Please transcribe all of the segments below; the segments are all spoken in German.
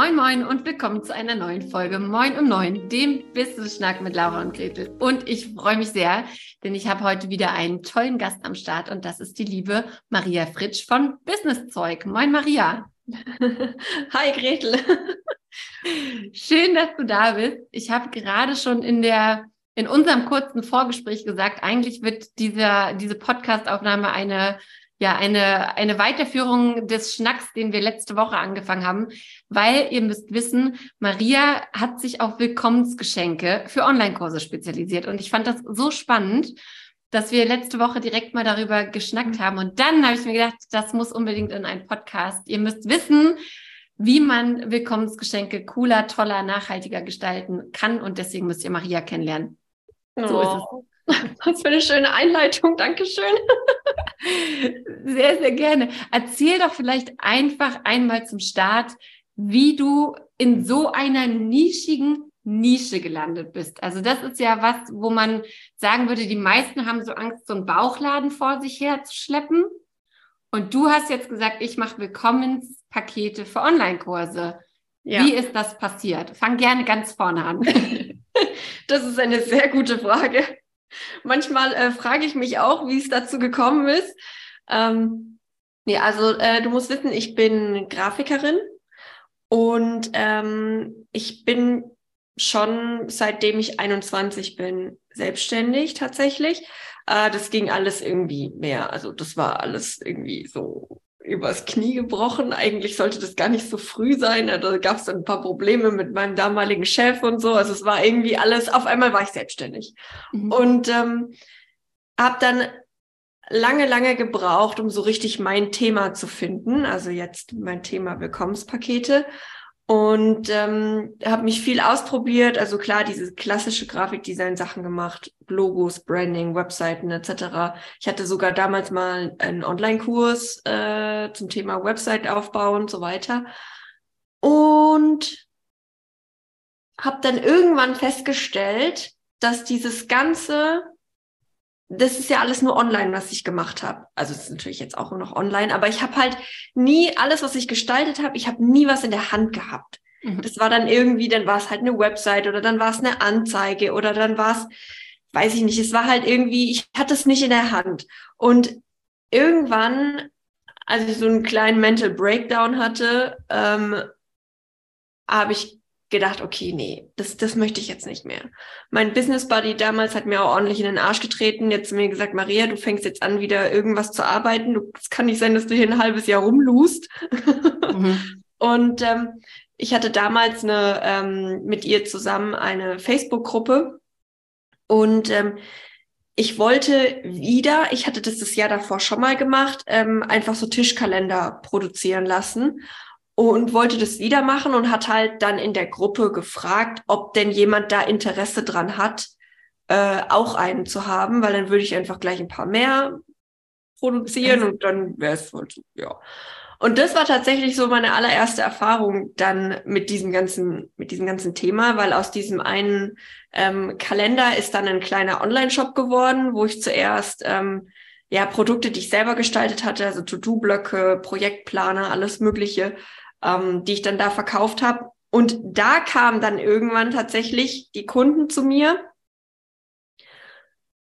Moin Moin und willkommen zu einer neuen Folge Moin um Neun, dem Business Schnack mit Laura und Gretel. Und ich freue mich sehr, denn ich habe heute wieder einen tollen Gast am Start und das ist die liebe Maria Fritsch von Business Zeug. Moin Maria. Hi Gretel. Schön, dass du da bist. Ich habe gerade schon in der in unserem kurzen Vorgespräch gesagt, eigentlich wird dieser, diese Podcastaufnahme eine ja, eine, eine Weiterführung des Schnacks, den wir letzte Woche angefangen haben, weil ihr müsst wissen, Maria hat sich auf Willkommensgeschenke für Online-Kurse spezialisiert und ich fand das so spannend, dass wir letzte Woche direkt mal darüber geschnackt haben und dann habe ich mir gedacht, das muss unbedingt in einen Podcast. Ihr müsst wissen, wie man Willkommensgeschenke cooler, toller, nachhaltiger gestalten kann und deswegen müsst ihr Maria kennenlernen. So oh. ist es. Oh. Was für eine schöne Einleitung. Dankeschön. Sehr, sehr gerne. Erzähl doch vielleicht einfach einmal zum Start, wie du in so einer nischigen Nische gelandet bist. Also das ist ja was, wo man sagen würde, die meisten haben so Angst, so einen Bauchladen vor sich herzuschleppen. Und du hast jetzt gesagt, ich mache Willkommenspakete für Online-Kurse. Ja. Wie ist das passiert? Fang gerne ganz vorne an. das ist eine sehr gute Frage. Manchmal äh, frage ich mich auch, wie es dazu gekommen ist. Ähm, nee, also äh, du musst wissen, ich bin Grafikerin und ähm, ich bin schon seitdem ich 21 bin selbstständig tatsächlich. Äh, das ging alles irgendwie mehr. Also das war alles irgendwie so übers Knie gebrochen. Eigentlich sollte das gar nicht so früh sein. Da gab es ein paar Probleme mit meinem damaligen Chef und so. Also es war irgendwie alles, auf einmal war ich selbstständig. Mhm. Und ähm, habe dann lange, lange gebraucht, um so richtig mein Thema zu finden. Also jetzt mein Thema Willkommenspakete und ähm, habe mich viel ausprobiert. Also klar, diese klassische Grafikdesign-Sachen gemacht, Logos, Branding, Webseiten etc. Ich hatte sogar damals mal einen Online-Kurs äh, zum Thema Website-Aufbau und so weiter. Und habe dann irgendwann festgestellt, dass dieses ganze das ist ja alles nur online, was ich gemacht habe. Also es ist natürlich jetzt auch nur noch online, aber ich habe halt nie alles, was ich gestaltet habe, ich habe nie was in der Hand gehabt. Mhm. Das war dann irgendwie, dann war es halt eine Website oder dann war es eine Anzeige oder dann war es, weiß ich nicht, es war halt irgendwie, ich hatte es nicht in der Hand. Und irgendwann, als ich so einen kleinen Mental Breakdown hatte, ähm, habe ich gedacht, okay, nee, das, das möchte ich jetzt nicht mehr. Mein Business Buddy damals hat mir auch ordentlich in den Arsch getreten. Jetzt mir gesagt, Maria, du fängst jetzt an, wieder irgendwas zu arbeiten. Es kann nicht sein, dass du hier ein halbes Jahr rumlust. Mhm. Und ähm, ich hatte damals eine, ähm, mit ihr zusammen eine Facebook-Gruppe und ähm, ich wollte wieder, ich hatte das das Jahr davor schon mal gemacht, ähm, einfach so Tischkalender produzieren lassen und wollte das wieder machen und hat halt dann in der Gruppe gefragt, ob denn jemand da Interesse dran hat, äh, auch einen zu haben, weil dann würde ich einfach gleich ein paar mehr produzieren und dann wäre es so, ja. Und das war tatsächlich so meine allererste Erfahrung dann mit diesem ganzen, mit diesem ganzen Thema, weil aus diesem einen ähm, Kalender ist dann ein kleiner Online-Shop geworden, wo ich zuerst ähm, ja Produkte, die ich selber gestaltet hatte, also To-Do-Blöcke, Projektplaner, alles Mögliche, ähm, die ich dann da verkauft habe. Und da kamen dann irgendwann tatsächlich die Kunden zu mir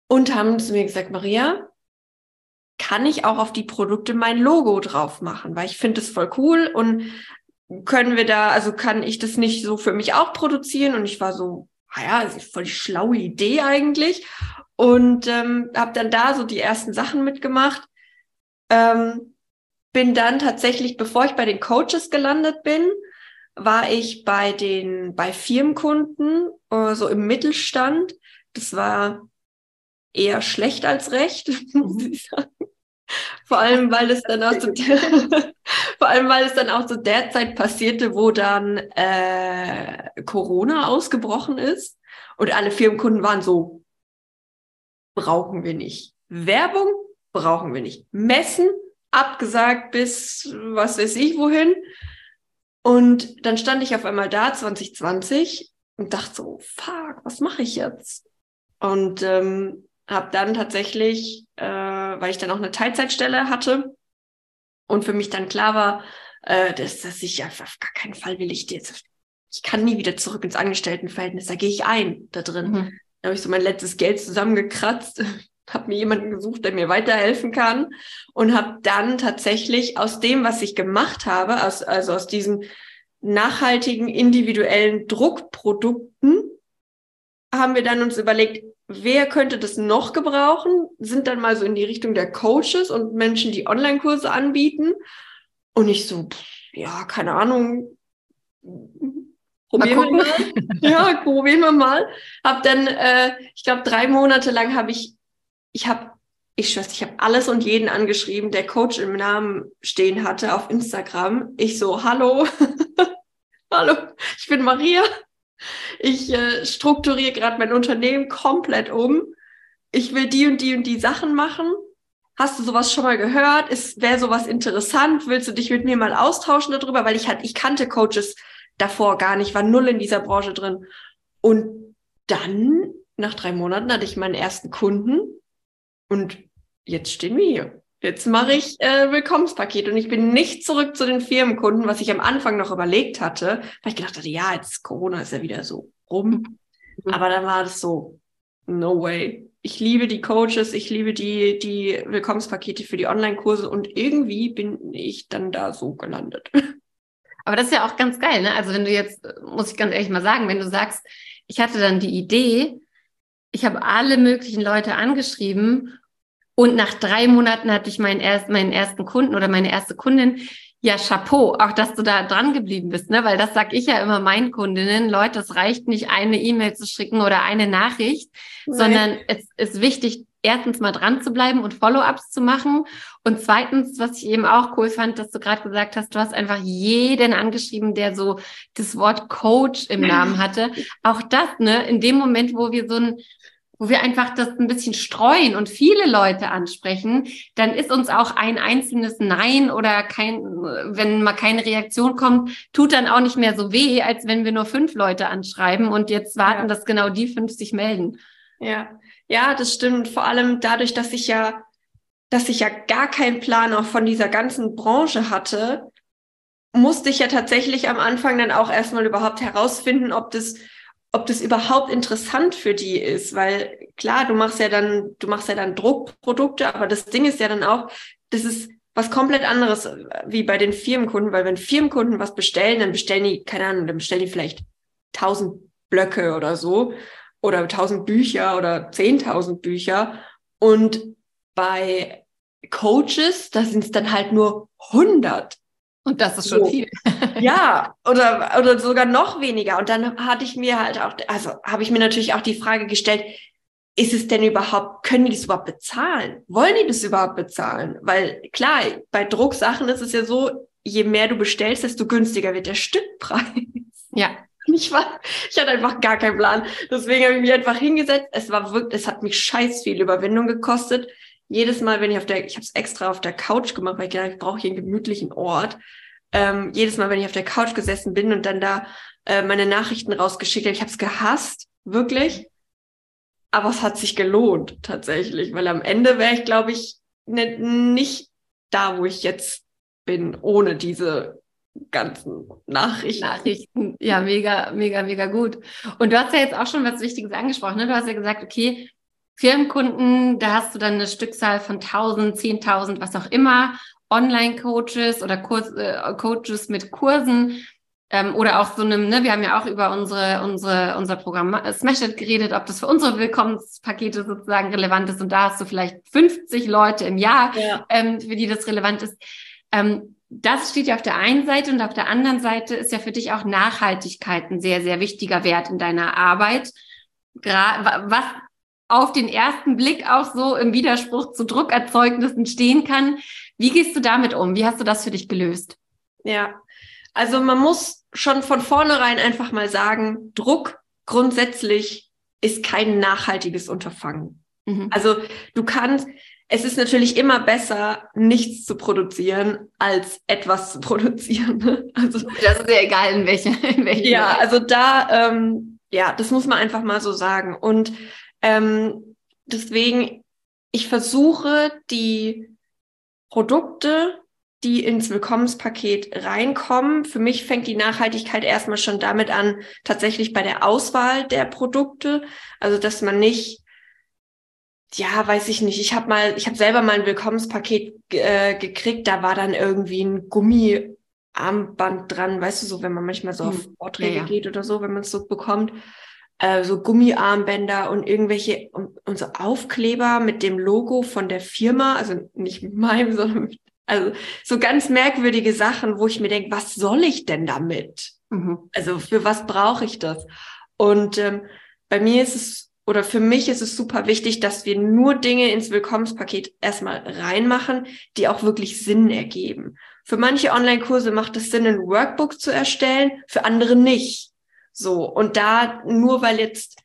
und haben zu mir gesagt, Maria, kann ich auch auf die Produkte mein Logo drauf machen, weil ich finde das voll cool und können wir da, also kann ich das nicht so für mich auch produzieren? Und ich war so, naja, das ist voll die schlaue Idee eigentlich. Und ähm, habe dann da so die ersten Sachen mitgemacht. Ähm, bin dann tatsächlich, bevor ich bei den Coaches gelandet bin, war ich bei den, bei Firmenkunden, äh, so im Mittelstand. Das war eher schlecht als recht, muss ich sagen. Vor allem, weil es dann auch so, vor allem, weil es dann auch so derzeit passierte, wo dann äh, Corona ausgebrochen ist und alle Firmenkunden waren so, brauchen wir nicht. Werbung brauchen wir nicht. Messen abgesagt bis was weiß ich wohin. Und dann stand ich auf einmal da, 2020, und dachte so, fuck, was mache ich jetzt? Und ähm, habe dann tatsächlich, äh, weil ich dann auch eine Teilzeitstelle hatte und für mich dann klar war, äh, dass, dass ich auf, auf gar keinen Fall will ich jetzt, ich kann nie wieder zurück ins Angestelltenverhältnis, da gehe ich ein da drin. Mhm. Da habe ich so mein letztes Geld zusammengekratzt, habe mir jemanden gesucht, der mir weiterhelfen kann und habe dann tatsächlich aus dem, was ich gemacht habe, aus, also aus diesen nachhaltigen individuellen Druckprodukten, haben wir dann uns überlegt, wer könnte das noch gebrauchen? Sind dann mal so in die Richtung der Coaches und Menschen, die Online-Kurse anbieten. Und ich so, ja, keine Ahnung. Probieren wir mal. ja, probieren wir mal. Hab dann, äh, ich glaube, drei Monate lang habe ich, ich habe, ich schwör's, ich habe alles und jeden angeschrieben, der Coach im Namen stehen hatte auf Instagram. Ich so, hallo, hallo, ich bin Maria. Ich äh, strukturiere gerade mein Unternehmen komplett um. Ich will die und die und die Sachen machen. Hast du sowas schon mal gehört? Ist wäre sowas interessant? Willst du dich mit mir mal austauschen darüber? Weil ich halt, ich kannte Coaches davor gar nicht, war null in dieser Branche drin. Und dann, nach drei Monaten, hatte ich meinen ersten Kunden und jetzt stehen wir hier. Jetzt mache ich äh, Willkommenspaket und ich bin nicht zurück zu den Firmenkunden, was ich am Anfang noch überlegt hatte, weil ich gedacht hatte, ja, jetzt Corona ist ja wieder so rum. Mhm. Aber dann war das so, no way. Ich liebe die Coaches, ich liebe die, die Willkommenspakete für die Online-Kurse und irgendwie bin ich dann da so gelandet. Aber das ist ja auch ganz geil, ne? Also wenn du jetzt, muss ich ganz ehrlich mal sagen, wenn du sagst, ich hatte dann die Idee, ich habe alle möglichen Leute angeschrieben und nach drei Monaten hatte ich meinen, erst, meinen ersten Kunden oder meine erste Kundin. Ja, Chapeau, auch dass du da dran geblieben bist, ne? Weil das sag ich ja immer meinen Kundinnen, Leute, es reicht nicht, eine E-Mail zu schicken oder eine Nachricht, Nein. sondern es ist wichtig, erstens mal dran zu bleiben und Follow-ups zu machen. Und zweitens, was ich eben auch cool fand, dass du gerade gesagt hast, du hast einfach jeden angeschrieben, der so das Wort Coach im Namen hatte. Auch das, ne, in dem Moment, wo wir so ein wo wir einfach das ein bisschen streuen und viele Leute ansprechen, dann ist uns auch ein einzelnes Nein oder kein, wenn mal keine Reaktion kommt, tut dann auch nicht mehr so weh, als wenn wir nur fünf Leute anschreiben und jetzt warten, ja. dass genau die fünf sich melden. Ja, ja, das stimmt. Vor allem dadurch, dass ich ja, dass ich ja gar keinen Plan auch von dieser ganzen Branche hatte, musste ich ja tatsächlich am Anfang dann auch erstmal überhaupt herausfinden, ob das ob das überhaupt interessant für die ist, weil klar, du machst ja dann, du machst ja dann Druckprodukte, aber das Ding ist ja dann auch, das ist was komplett anderes äh, wie bei den Firmenkunden, weil wenn Firmenkunden was bestellen, dann bestellen die, keine Ahnung, dann bestellen die vielleicht tausend Blöcke oder so oder tausend Bücher oder zehntausend Bücher und bei Coaches, da sind es dann halt nur hundert. Und das ist schon so. viel. ja, oder, oder sogar noch weniger. Und dann hatte ich mir halt auch, also habe ich mir natürlich auch die Frage gestellt, ist es denn überhaupt, können die das überhaupt bezahlen? Wollen die das überhaupt bezahlen? Weil klar, bei Drucksachen ist es ja so, je mehr du bestellst, desto günstiger wird der Stückpreis. Ja. Ich war, ich hatte einfach gar keinen Plan. Deswegen habe ich mich einfach hingesetzt. Es war wirklich, es hat mich scheiß viel Überwindung gekostet jedes Mal, wenn ich auf der, ich habe es extra auf der Couch gemacht, weil ich gedacht, ich brauche hier einen gemütlichen Ort. Ähm, jedes Mal, wenn ich auf der Couch gesessen bin und dann da äh, meine Nachrichten rausgeschickt habe, ich habe es gehasst, wirklich. Aber es hat sich gelohnt tatsächlich, weil am Ende wäre ich, glaube ich, ne, nicht da, wo ich jetzt bin, ohne diese ganzen Nachrichten. Nachrichten, ja, mega, mega, mega gut. Und du hast ja jetzt auch schon was Wichtiges angesprochen. Ne? Du hast ja gesagt, okay, Firmenkunden, da hast du dann eine Stückzahl von 1000, 10.000, was auch immer, Online-Coaches oder Kurs, äh, Coaches mit Kursen ähm, oder auch so einem, ne, wir haben ja auch über unsere, unsere, unser Programm Smash It geredet, ob das für unsere Willkommenspakete sozusagen relevant ist und da hast du vielleicht 50 Leute im Jahr, ja. ähm, für die das relevant ist. Ähm, das steht ja auf der einen Seite und auf der anderen Seite ist ja für dich auch Nachhaltigkeit ein sehr, sehr wichtiger Wert in deiner Arbeit. Was auf den ersten Blick auch so im Widerspruch zu Druckerzeugnissen stehen kann. Wie gehst du damit um? Wie hast du das für dich gelöst? Ja, also man muss schon von vornherein einfach mal sagen, Druck grundsätzlich ist kein nachhaltiges Unterfangen. Mhm. Also du kannst, es ist natürlich immer besser, nichts zu produzieren, als etwas zu produzieren. Ne? Also das ist ja egal in welcher. In welchen ja, Bereich. also da, ähm, ja, das muss man einfach mal so sagen. Und ähm, deswegen, ich versuche die Produkte die ins Willkommenspaket reinkommen. Für mich fängt die Nachhaltigkeit erstmal schon damit an, tatsächlich bei der Auswahl der Produkte. Also, dass man nicht, ja, weiß ich nicht, ich habe mal, ich habe selber mal ein Willkommenspaket äh, gekriegt, da war dann irgendwie ein Gummiarmband dran, weißt du, so, wenn man manchmal so auf hm. Vorträge ja, ja. geht oder so, wenn man es so bekommt. Äh, so Gummiarmbänder und irgendwelche und, und so Aufkleber mit dem Logo von der Firma, also nicht mit meinem, sondern mit also so ganz merkwürdige Sachen, wo ich mir denke, was soll ich denn damit? Mhm. Also für was brauche ich das? Und ähm, bei mir ist es oder für mich ist es super wichtig, dass wir nur Dinge ins Willkommenspaket erstmal reinmachen, die auch wirklich Sinn ergeben. Für manche Online-Kurse macht es Sinn, ein Workbook zu erstellen, für andere nicht. So. Und da nur weil jetzt,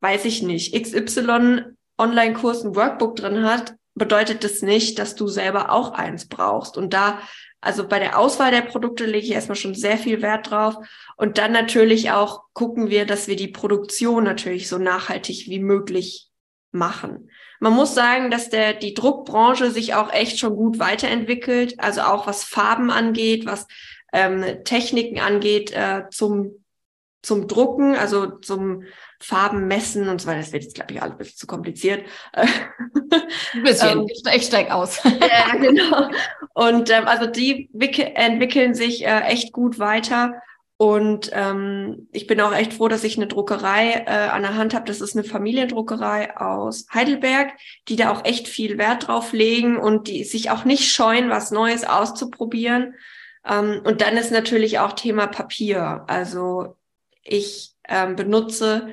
weiß ich nicht, XY Online-Kurs ein Workbook drin hat, bedeutet das nicht, dass du selber auch eins brauchst. Und da, also bei der Auswahl der Produkte lege ich erstmal schon sehr viel Wert drauf. Und dann natürlich auch gucken wir, dass wir die Produktion natürlich so nachhaltig wie möglich machen. Man muss sagen, dass der, die Druckbranche sich auch echt schon gut weiterentwickelt. Also auch was Farben angeht, was ähm, Techniken angeht, äh, zum, zum Drucken, also zum Farben messen und so weiter. Das wird jetzt, glaube ich, alles ein bisschen zu kompliziert. Ein bisschen, ähm, ich steig aus. ja, genau. Und ähm, also die entwickeln sich äh, echt gut weiter. Und ähm, ich bin auch echt froh, dass ich eine Druckerei äh, an der Hand habe. Das ist eine Familiendruckerei aus Heidelberg, die da auch echt viel Wert drauf legen und die sich auch nicht scheuen, was Neues auszuprobieren. Ähm, und dann ist natürlich auch Thema Papier. Also ich ähm, benutze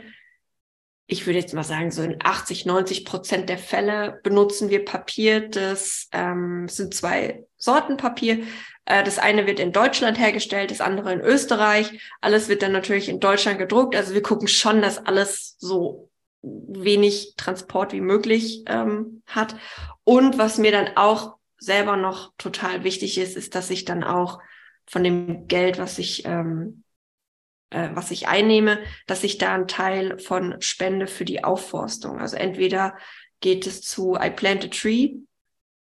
ich würde jetzt mal sagen, so in 80, 90 Prozent der Fälle benutzen wir Papier. Das ähm, sind zwei Sorten Papier. Äh, das eine wird in Deutschland hergestellt, das andere in Österreich. Alles wird dann natürlich in Deutschland gedruckt. Also wir gucken schon, dass alles so wenig Transport wie möglich ähm, hat. Und was mir dann auch selber noch total wichtig ist, ist, dass ich dann auch von dem Geld, was ich ähm, äh, was ich einnehme, dass ich da einen Teil von spende für die Aufforstung. Also entweder geht es zu I Plant a Tree,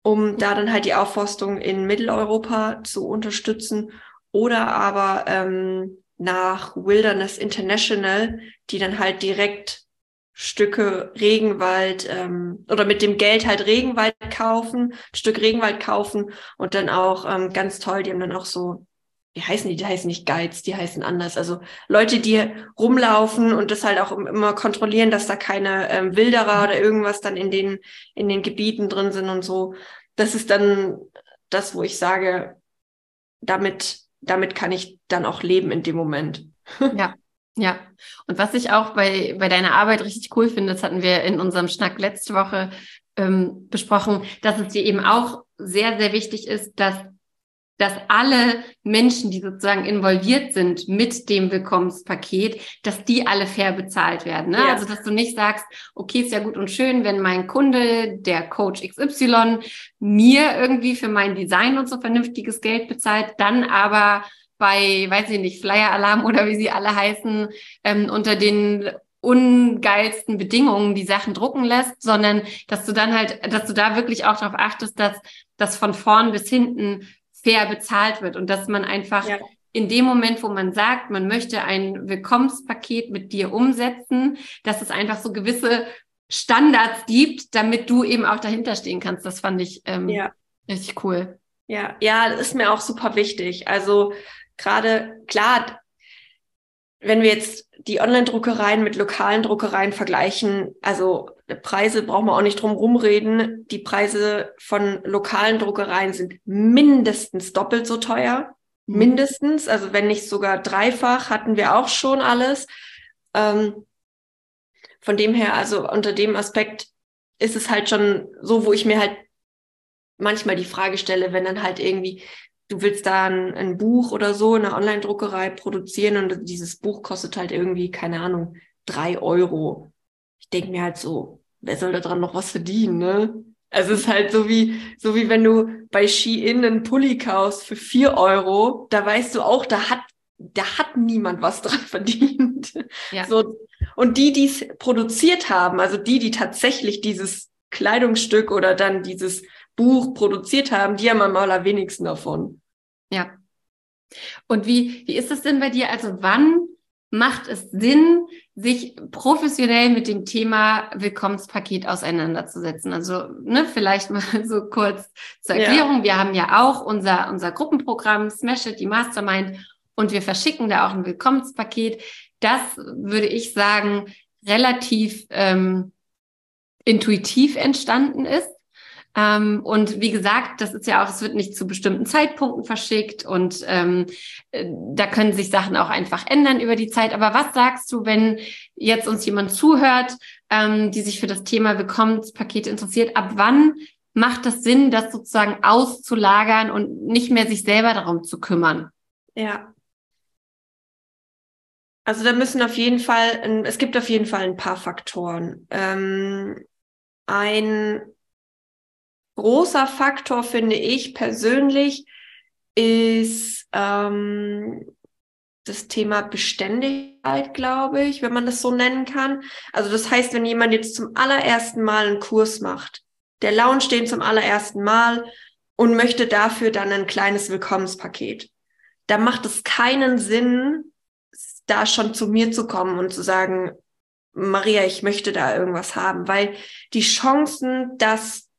um da dann halt die Aufforstung in Mitteleuropa zu unterstützen, oder aber ähm, nach Wilderness International, die dann halt direkt Stücke Regenwald ähm, oder mit dem Geld halt Regenwald kaufen, Stück Regenwald kaufen und dann auch ähm, ganz toll, die haben dann auch so wie heißen die? Die heißen nicht Guides, die heißen anders. Also Leute, die rumlaufen und das halt auch immer kontrollieren, dass da keine ähm, Wilderer oder irgendwas dann in den, in den Gebieten drin sind und so. Das ist dann das, wo ich sage, damit, damit kann ich dann auch leben in dem Moment. Ja. Ja, und was ich auch bei, bei deiner Arbeit richtig cool finde, das hatten wir in unserem Schnack letzte Woche ähm, besprochen, dass es dir eben auch sehr, sehr wichtig ist, dass dass alle Menschen, die sozusagen involviert sind mit dem Willkommenspaket, dass die alle fair bezahlt werden. Ne? Ja. Also, dass du nicht sagst, okay, ist ja gut und schön, wenn mein Kunde, der Coach XY, mir irgendwie für mein Design und so vernünftiges Geld bezahlt, dann aber bei, weiß ich nicht, Flyer Alarm oder wie sie alle heißen, ähm, unter den ungeilsten Bedingungen die Sachen drucken lässt, sondern dass du dann halt, dass du da wirklich auch darauf achtest, dass das von vorn bis hinten fair bezahlt wird und dass man einfach ja. in dem Moment, wo man sagt, man möchte ein Willkommenspaket mit dir umsetzen, dass es einfach so gewisse Standards gibt, damit du eben auch dahinter stehen kannst. Das fand ich ähm, ja. richtig cool. Ja, ja, das ist mir auch super wichtig. Also gerade klar, wenn wir jetzt die Online-Druckereien mit lokalen Druckereien vergleichen, also Preise brauchen wir auch nicht drum rumreden. Die Preise von lokalen Druckereien sind mindestens doppelt so teuer. Mhm. Mindestens, also wenn nicht sogar dreifach, hatten wir auch schon alles. Ähm, von dem her, also unter dem Aspekt ist es halt schon so, wo ich mir halt manchmal die Frage stelle, wenn dann halt irgendwie du willst da ein, ein Buch oder so in einer Online-Druckerei produzieren und dieses Buch kostet halt irgendwie, keine Ahnung, drei Euro. Ich denke mir halt so, wer soll da dran noch was verdienen, ne? Also es ist halt so wie, so wie wenn du bei Shein einen Pulli kaufst für vier Euro, da weißt du auch, da hat, da hat niemand was dran verdient. Ja. So. Und die, die es produziert haben, also die, die tatsächlich dieses Kleidungsstück oder dann dieses Buch produziert haben, die haben am allerwenigsten davon. Ja. Und wie, wie ist es denn bei dir? Also wann macht es Sinn, sich professionell mit dem Thema Willkommenspaket auseinanderzusetzen? Also ne, vielleicht mal so kurz zur Erklärung. Ja. Wir haben ja auch unser, unser Gruppenprogramm Smash It, die Mastermind und wir verschicken da auch ein Willkommenspaket. Das würde ich sagen, relativ ähm, intuitiv entstanden ist. Ähm, und wie gesagt, das ist ja auch, es wird nicht zu bestimmten Zeitpunkten verschickt und ähm, äh, da können sich Sachen auch einfach ändern über die Zeit. Aber was sagst du, wenn jetzt uns jemand zuhört, ähm, die sich für das Thema Willkommenspaket interessiert? Ab wann macht das Sinn, das sozusagen auszulagern und nicht mehr sich selber darum zu kümmern? Ja. Also da müssen auf jeden Fall, es gibt auf jeden Fall ein paar Faktoren. Ähm, ein großer Faktor, finde ich persönlich, ist ähm, das Thema Beständigkeit, glaube ich, wenn man das so nennen kann. Also das heißt, wenn jemand jetzt zum allerersten Mal einen Kurs macht, der Lounge stehen zum allerersten Mal und möchte dafür dann ein kleines Willkommenspaket, da macht es keinen Sinn, da schon zu mir zu kommen und zu sagen, Maria, ich möchte da irgendwas haben, weil die Chancen, dass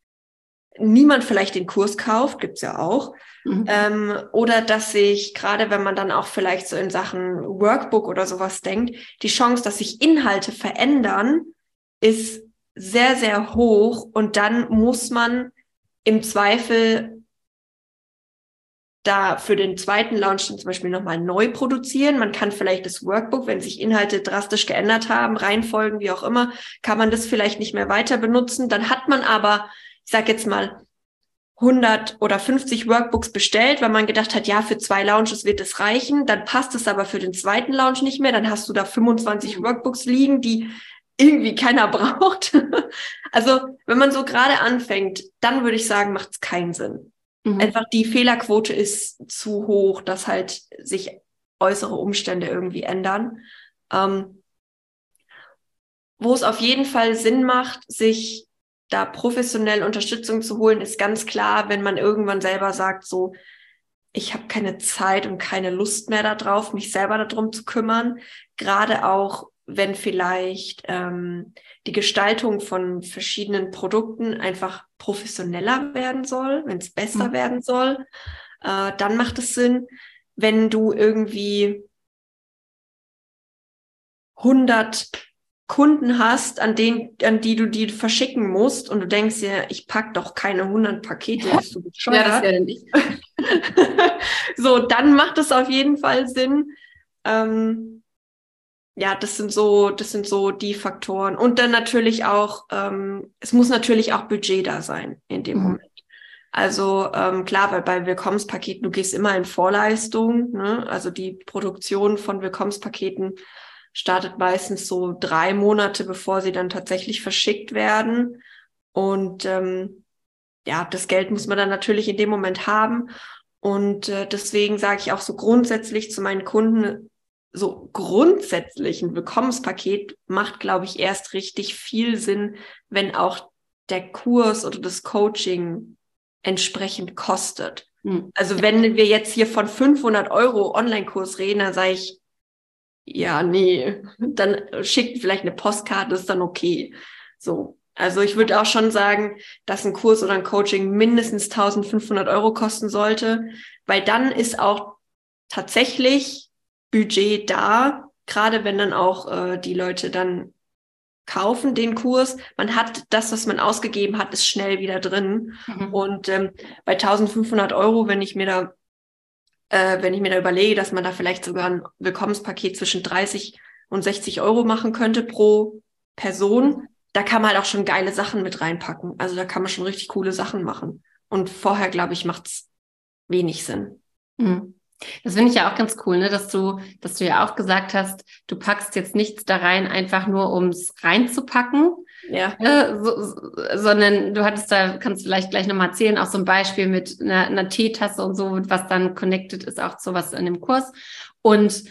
niemand vielleicht den Kurs kauft, gibt's ja auch. Mhm. Ähm, oder dass sich, gerade wenn man dann auch vielleicht so in Sachen Workbook oder sowas denkt, die Chance, dass sich Inhalte verändern, ist sehr, sehr hoch. Und dann muss man im Zweifel da für den zweiten Launch zum Beispiel nochmal neu produzieren. Man kann vielleicht das Workbook, wenn sich Inhalte drastisch geändert haben, Reihenfolgen, wie auch immer, kann man das vielleicht nicht mehr weiter benutzen. Dann hat man aber ich sage jetzt mal, 100 oder 50 Workbooks bestellt, weil man gedacht hat, ja, für zwei Launches wird es reichen. Dann passt es aber für den zweiten Launch nicht mehr. Dann hast du da 25 mhm. Workbooks liegen, die irgendwie keiner braucht. also wenn man so gerade anfängt, dann würde ich sagen, macht es keinen Sinn. Mhm. Einfach die Fehlerquote ist zu hoch, dass halt sich äußere Umstände irgendwie ändern. Ähm, wo es auf jeden Fall Sinn macht, sich da professionell Unterstützung zu holen, ist ganz klar, wenn man irgendwann selber sagt, so, ich habe keine Zeit und keine Lust mehr darauf, mich selber darum zu kümmern. Gerade auch, wenn vielleicht ähm, die Gestaltung von verschiedenen Produkten einfach professioneller werden soll, wenn es besser mhm. werden soll, äh, dann macht es Sinn. Wenn du irgendwie 100 Kunden hast, an denen, an die du die verschicken musst und du denkst dir, ich pack doch keine 100 Pakete, bist du bescheuert. ja, das wäre nicht. so, dann macht es auf jeden Fall Sinn. Ähm, ja, das sind so, das sind so die Faktoren. Und dann natürlich auch, ähm, es muss natürlich auch Budget da sein in dem mhm. Moment. Also ähm, klar, weil bei Willkommenspaketen, du gehst immer in Vorleistung, ne? also die Produktion von Willkommenspaketen startet meistens so drei Monate, bevor sie dann tatsächlich verschickt werden. Und ähm, ja, das Geld muss man dann natürlich in dem Moment haben. Und äh, deswegen sage ich auch so grundsätzlich zu meinen Kunden, so grundsätzlich ein Willkommenspaket macht, glaube ich, erst richtig viel Sinn, wenn auch der Kurs oder das Coaching entsprechend kostet. Mhm. Also wenn wir jetzt hier von 500 Euro Online-Kurs reden, dann sage ich, ja, nee, dann schickt vielleicht eine Postkarte, ist dann okay. So. Also ich würde auch schon sagen, dass ein Kurs oder ein Coaching mindestens 1500 Euro kosten sollte, weil dann ist auch tatsächlich Budget da, gerade wenn dann auch äh, die Leute dann kaufen den Kurs. Man hat das, was man ausgegeben hat, ist schnell wieder drin. Mhm. Und ähm, bei 1500 Euro, wenn ich mir da äh, wenn ich mir da überlege, dass man da vielleicht sogar ein Willkommenspaket zwischen 30 und 60 Euro machen könnte pro Person, da kann man halt auch schon geile Sachen mit reinpacken. Also da kann man schon richtig coole Sachen machen. Und vorher, glaube ich, macht's wenig Sinn. Mhm. Das finde ich ja auch ganz cool, ne? dass du, dass du ja auch gesagt hast, du packst jetzt nichts da rein, einfach nur um es reinzupacken, ja. Äh, so, sondern du hattest da, kannst du vielleicht gleich nochmal erzählen, auch so ein Beispiel mit einer, einer Teetasse und so, was dann connected ist auch zu was in dem Kurs. Und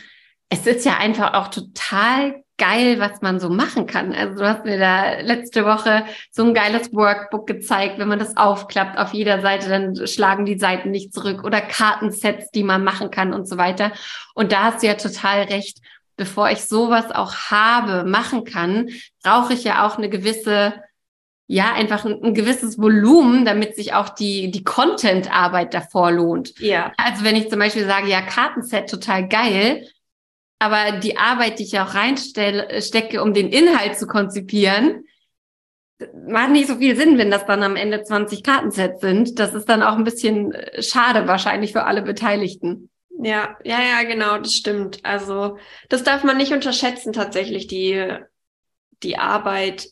es ist ja einfach auch total geil, was man so machen kann. Also du hast mir da letzte Woche so ein geiles Workbook gezeigt. Wenn man das aufklappt auf jeder Seite, dann schlagen die Seiten nicht zurück oder Kartensets, die man machen kann und so weiter. Und da hast du ja total recht. Bevor ich sowas auch habe, machen kann, brauche ich ja auch eine gewisse ja, einfach ein, ein, gewisses Volumen, damit sich auch die, die Content-Arbeit davor lohnt. Ja. Also wenn ich zum Beispiel sage, ja, Kartenset total geil, aber die Arbeit, die ich auch reinstecke, um den Inhalt zu konzipieren, macht nicht so viel Sinn, wenn das dann am Ende 20 Kartensets sind. Das ist dann auch ein bisschen äh, schade wahrscheinlich für alle Beteiligten. Ja, ja, ja, genau, das stimmt. Also das darf man nicht unterschätzen tatsächlich, die, die Arbeit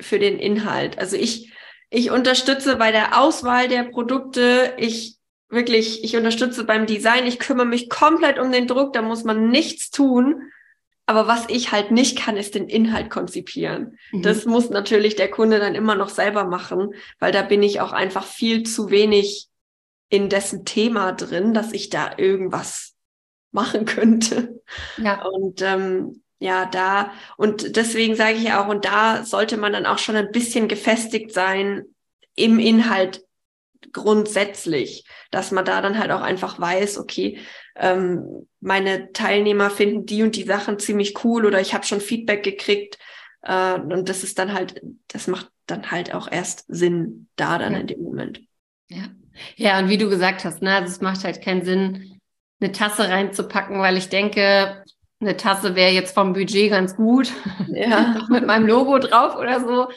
für den Inhalt. Also ich, ich unterstütze bei der Auswahl der Produkte, ich wirklich, ich unterstütze beim Design, ich kümmere mich komplett um den Druck, da muss man nichts tun. Aber was ich halt nicht kann, ist den Inhalt konzipieren. Mhm. Das muss natürlich der Kunde dann immer noch selber machen, weil da bin ich auch einfach viel zu wenig in dessen Thema drin, dass ich da irgendwas machen könnte. Ja. Und ähm, ja, da, und deswegen sage ich auch, und da sollte man dann auch schon ein bisschen gefestigt sein im Inhalt grundsätzlich, dass man da dann halt auch einfach weiß, okay, ähm, meine Teilnehmer finden die und die Sachen ziemlich cool oder ich habe schon Feedback gekriegt äh, und das ist dann halt, das macht dann halt auch erst Sinn da dann ja. in dem Moment. Ja. Ja, und wie du gesagt hast, ne, also es macht halt keinen Sinn, eine Tasse reinzupacken, weil ich denke, eine Tasse wäre jetzt vom Budget ganz gut. Ja. mit meinem Logo drauf oder so.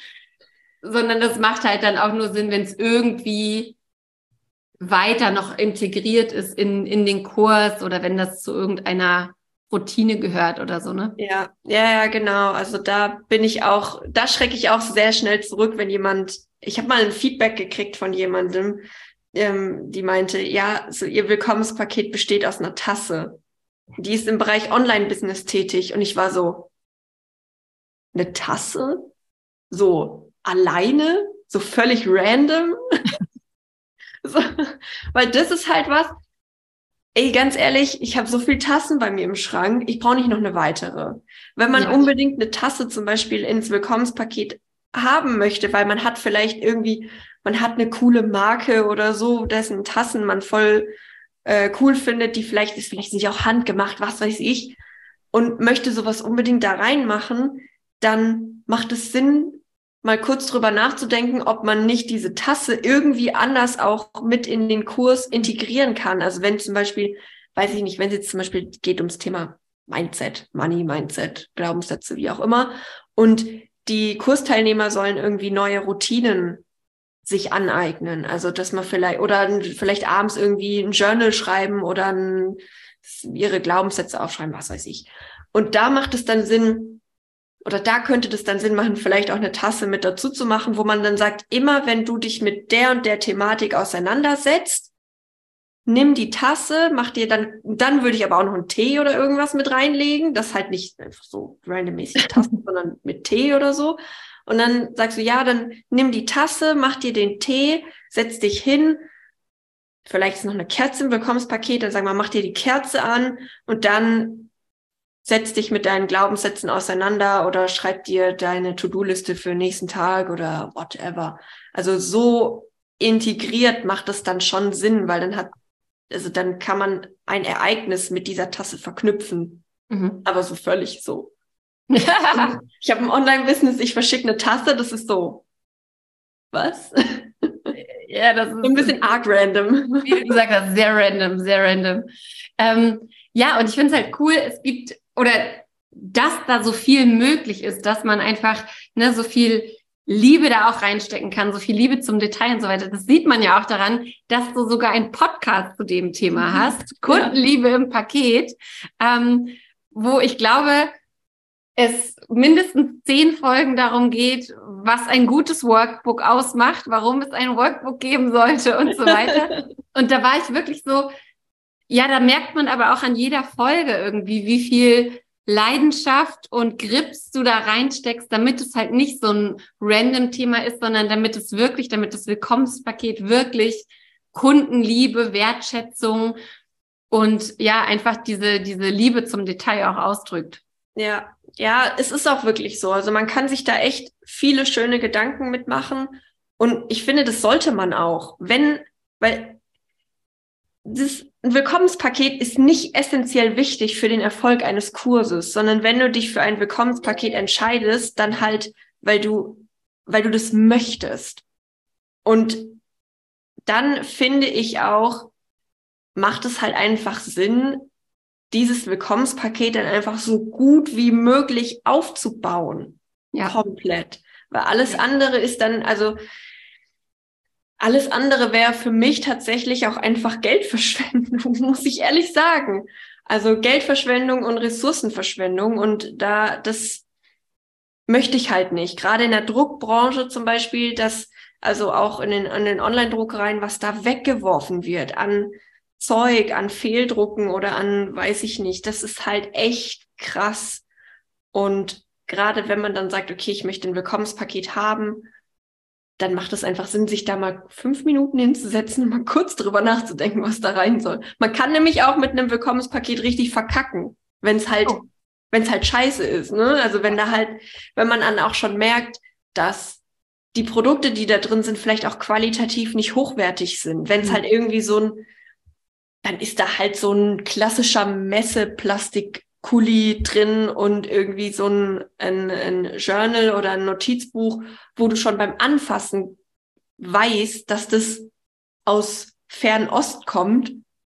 Sondern das macht halt dann auch nur Sinn, wenn es irgendwie weiter noch integriert ist in, in den Kurs oder wenn das zu irgendeiner Routine gehört oder so, ne? Ja, ja, ja, genau. Also da bin ich auch, da schrecke ich auch sehr schnell zurück, wenn jemand, ich habe mal ein Feedback gekriegt von jemandem, ähm, die meinte, ja, so ihr Willkommenspaket besteht aus einer Tasse. Die ist im Bereich Online-Business tätig und ich war so, eine Tasse? So alleine? So völlig random? So, weil das ist halt was, ey, ganz ehrlich, ich habe so viel Tassen bei mir im Schrank, ich brauche nicht noch eine weitere. Wenn man ja. unbedingt eine Tasse zum Beispiel ins Willkommenspaket haben möchte, weil man hat vielleicht irgendwie, man hat eine coole Marke oder so, dessen Tassen man voll äh, cool findet, die vielleicht ist vielleicht nicht auch handgemacht, was weiß ich, und möchte sowas unbedingt da reinmachen, dann macht es Sinn, mal kurz drüber nachzudenken, ob man nicht diese Tasse irgendwie anders auch mit in den Kurs integrieren kann. Also wenn zum Beispiel, weiß ich nicht, wenn es jetzt zum Beispiel geht ums Thema Mindset, Money, Mindset, Glaubenssätze, wie auch immer, und die Kursteilnehmer sollen irgendwie neue Routinen sich aneignen. Also, dass man vielleicht, oder vielleicht abends irgendwie ein Journal schreiben oder ein, ihre Glaubenssätze aufschreiben, was weiß ich. Und da macht es dann Sinn, oder da könnte das dann Sinn machen, vielleicht auch eine Tasse mit dazu zu machen, wo man dann sagt, immer wenn du dich mit der und der Thematik auseinandersetzt, nimm die Tasse, mach dir dann, dann würde ich aber auch noch einen Tee oder irgendwas mit reinlegen. Das halt nicht einfach so randommäßig Tassen, sondern mit Tee oder so. Und dann sagst du, ja, dann nimm die Tasse, mach dir den Tee, setz dich hin. Vielleicht ist noch eine Kerze im Willkommenspaket, dann sag mal, mach dir die Kerze an und dann setz dich mit deinen Glaubenssätzen auseinander oder schreib dir deine To-Do-Liste für den nächsten Tag oder whatever. Also so integriert macht es dann schon Sinn, weil dann hat, also dann kann man ein Ereignis mit dieser Tasse verknüpfen. Mhm. Aber so völlig so. Ich habe ein Online-Business, ich verschicke eine Tasse, das ist so. Was? Ja, das ist ein bisschen arg random. Wie du gesagt hast, sehr random, sehr random. Ähm, ja, und ich finde es halt cool, es gibt oder dass da so viel möglich ist, dass man einfach ne, so viel Liebe da auch reinstecken kann, so viel Liebe zum Detail und so weiter. Das sieht man ja auch daran, dass du sogar einen Podcast zu dem Thema mhm. hast, Kundenliebe ja. im Paket, ähm, wo ich glaube, es mindestens zehn Folgen darum geht, was ein gutes Workbook ausmacht, warum es ein Workbook geben sollte und so weiter. und da war ich wirklich so, ja, da merkt man aber auch an jeder Folge irgendwie, wie viel Leidenschaft und Grips du da reinsteckst, damit es halt nicht so ein random Thema ist, sondern damit es wirklich, damit das Willkommenspaket wirklich Kundenliebe, Wertschätzung und ja, einfach diese, diese Liebe zum Detail auch ausdrückt. Ja, ja, es ist auch wirklich so. Also man kann sich da echt viele schöne Gedanken mitmachen. Und ich finde, das sollte man auch. Wenn, weil das Willkommenspaket ist nicht essentiell wichtig für den Erfolg eines Kurses, sondern wenn du dich für ein Willkommenspaket entscheidest, dann halt, weil du, weil du das möchtest. Und dann finde ich auch, macht es halt einfach Sinn, dieses Willkommenspaket dann einfach so gut wie möglich aufzubauen. Ja. Komplett. Weil alles ja. andere ist dann, also alles andere wäre für mich tatsächlich auch einfach Geldverschwendung, muss ich ehrlich sagen. Also Geldverschwendung und Ressourcenverschwendung und da, das möchte ich halt nicht. Gerade in der Druckbranche zum Beispiel, dass also auch in den, den Online-Druckereien, was da weggeworfen wird an Zeug, an Fehldrucken oder an, weiß ich nicht, das ist halt echt krass. Und gerade wenn man dann sagt, okay, ich möchte ein Willkommenspaket haben, dann macht es einfach Sinn, sich da mal fünf Minuten hinzusetzen und mal kurz drüber nachzudenken, was da rein soll. Man kann nämlich auch mit einem Willkommenspaket richtig verkacken, wenn es halt, oh. wenn es halt scheiße ist. Ne? Also wenn da halt, wenn man dann auch schon merkt, dass die Produkte, die da drin sind, vielleicht auch qualitativ nicht hochwertig sind. Wenn es mhm. halt irgendwie so ein, dann ist da halt so ein klassischer Messe-Plastik-Kuli drin und irgendwie so ein, ein, ein Journal oder ein Notizbuch, wo du schon beim Anfassen weißt, dass das aus Fernost kommt.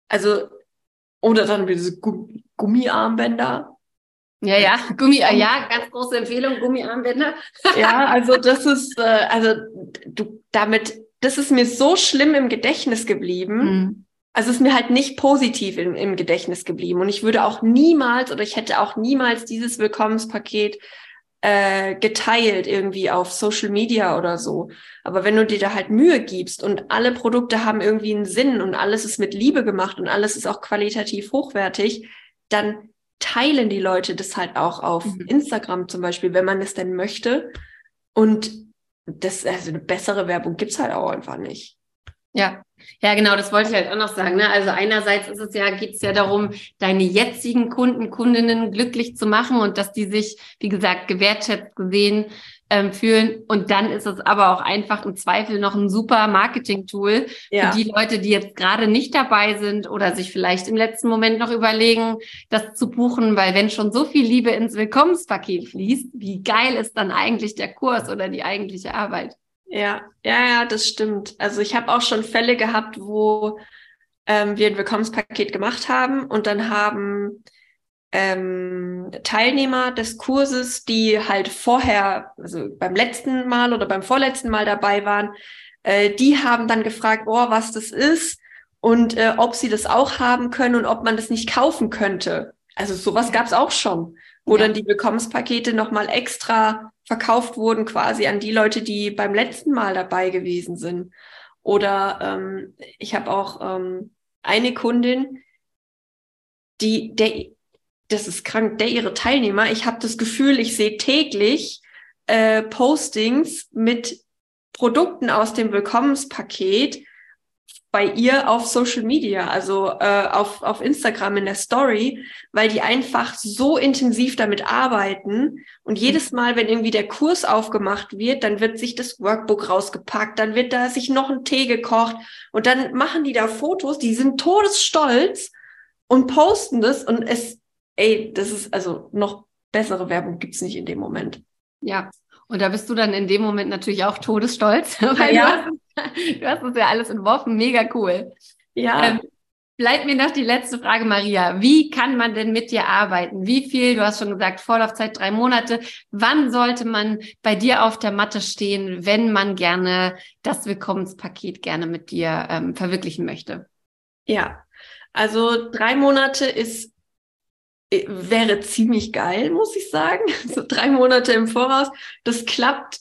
Also, oder dann diese Gummiarmbänder, ja, ja, Gummi, ja, ganz große Empfehlung, Gummiarmbänder. ja, also das ist, äh, also du damit, das ist mir so schlimm im Gedächtnis geblieben. Mhm. Also es ist mir halt nicht positiv im, im Gedächtnis geblieben. Und ich würde auch niemals oder ich hätte auch niemals dieses Willkommenspaket äh, geteilt irgendwie auf Social Media oder so. Aber wenn du dir da halt Mühe gibst und alle Produkte haben irgendwie einen Sinn und alles ist mit Liebe gemacht und alles ist auch qualitativ hochwertig, dann teilen die Leute das halt auch auf mhm. Instagram zum Beispiel, wenn man es denn möchte. Und das, also eine bessere Werbung gibt's halt auch einfach nicht. Ja, ja, genau, das wollte ich halt auch noch sagen. Ne? Also einerseits ist es ja, geht es ja darum, deine jetzigen Kunden, Kundinnen glücklich zu machen und dass die sich, wie gesagt, gewertschätzt gesehen ähm, fühlen. Und dann ist es aber auch einfach im Zweifel noch ein super Marketing-Tool ja. für die Leute, die jetzt gerade nicht dabei sind oder sich vielleicht im letzten Moment noch überlegen, das zu buchen, weil wenn schon so viel Liebe ins Willkommenspaket fließt, wie geil ist dann eigentlich der Kurs oder die eigentliche Arbeit? Ja, ja, ja, das stimmt. Also ich habe auch schon Fälle gehabt, wo ähm, wir ein Willkommenspaket gemacht haben und dann haben ähm, Teilnehmer des Kurses, die halt vorher, also beim letzten Mal oder beim vorletzten Mal dabei waren, äh, die haben dann gefragt, oh, was das ist und äh, ob sie das auch haben können und ob man das nicht kaufen könnte. Also sowas gab es auch schon, wo ja. dann die Willkommenspakete nochmal extra verkauft wurden, quasi an die Leute, die beim letzten Mal dabei gewesen sind. Oder ähm, ich habe auch ähm, eine Kundin, die, der, das ist krank, der ihre Teilnehmer, ich habe das Gefühl, ich sehe täglich äh, Postings mit Produkten aus dem Willkommenspaket bei ihr auf Social Media, also äh, auf, auf Instagram in der Story, weil die einfach so intensiv damit arbeiten. Und jedes Mal, wenn irgendwie der Kurs aufgemacht wird, dann wird sich das Workbook rausgepackt, dann wird da sich noch ein Tee gekocht und dann machen die da Fotos, die sind todesstolz und posten das und es ey, das ist also noch bessere Werbung gibt's nicht in dem Moment. Ja, und da bist du dann in dem Moment natürlich auch todesstolz, weil ja. du, hast, du hast es ja alles entworfen, mega cool. Ja. Ähm, bleibt mir noch die letzte Frage, Maria. Wie kann man denn mit dir arbeiten? Wie viel, du hast schon gesagt, Vorlaufzeit drei Monate. Wann sollte man bei dir auf der Matte stehen, wenn man gerne das Willkommenspaket gerne mit dir ähm, verwirklichen möchte? Ja, also drei Monate ist äh, wäre ziemlich geil, muss ich sagen. So drei Monate im Voraus. Das klappt,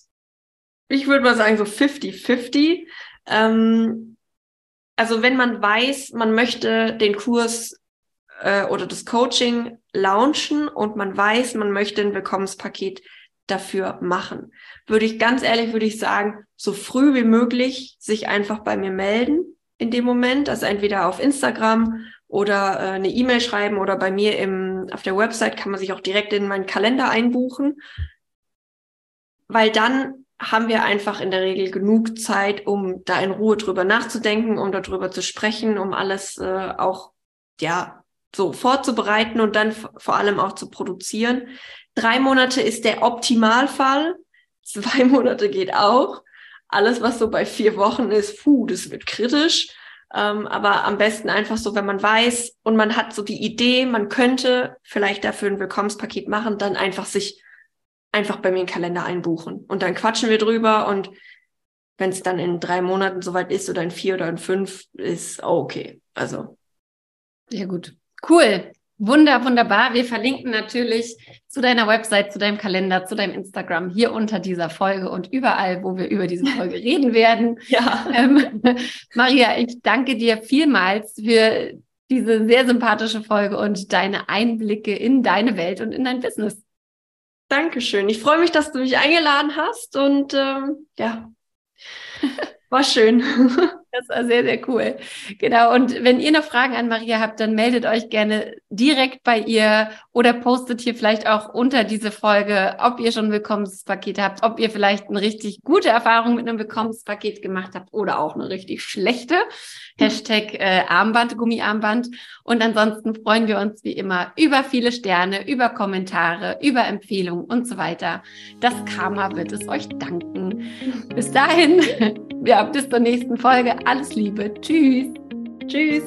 ich würde mal sagen, so 50-50. Ähm, also wenn man weiß, man möchte den Kurs äh, oder das Coaching launchen und man weiß, man möchte ein Willkommenspaket dafür machen, würde ich ganz ehrlich, würde ich sagen, so früh wie möglich sich einfach bei mir melden in dem Moment, also entweder auf Instagram oder äh, eine E-Mail schreiben oder bei mir im auf der Website kann man sich auch direkt in meinen Kalender einbuchen, weil dann haben wir einfach in der Regel genug Zeit, um da in Ruhe drüber nachzudenken, um darüber zu sprechen, um alles äh, auch ja so vorzubereiten und dann vor allem auch zu produzieren. Drei Monate ist der Optimalfall. Zwei Monate geht auch. Alles, was so bei vier Wochen ist, puh, das wird kritisch. Ähm, aber am besten einfach so, wenn man weiß und man hat so die Idee, man könnte vielleicht dafür ein Willkommenspaket machen, dann einfach sich einfach bei mir in den Kalender einbuchen. Und dann quatschen wir drüber und wenn es dann in drei Monaten soweit ist oder in vier oder in fünf, ist okay. Also. Ja, gut. Cool. Wunder, wunderbar. Wir verlinken natürlich zu deiner Website, zu deinem Kalender, zu deinem Instagram hier unter dieser Folge und überall, wo wir über diese Folge reden werden. Ja. Ähm, Maria, ich danke dir vielmals für diese sehr sympathische Folge und deine Einblicke in deine Welt und in dein Business. Dankeschön. Ich freue mich, dass du mich eingeladen hast und ähm, ja, war schön. Das war sehr, sehr cool. Genau. Und wenn ihr noch Fragen an Maria habt, dann meldet euch gerne direkt bei ihr oder postet hier vielleicht auch unter diese Folge, ob ihr schon ein Willkommenspaket habt, ob ihr vielleicht eine richtig gute Erfahrung mit einem Willkommenspaket gemacht habt oder auch eine richtig schlechte. Hashtag äh, Armband, Gummiarmband. Und ansonsten freuen wir uns wie immer über viele Sterne, über Kommentare, über Empfehlungen und so weiter. Das Karma wird es euch danken. Bis dahin, ja, bis zur nächsten Folge alles Liebe. Tschüss. Tschüss.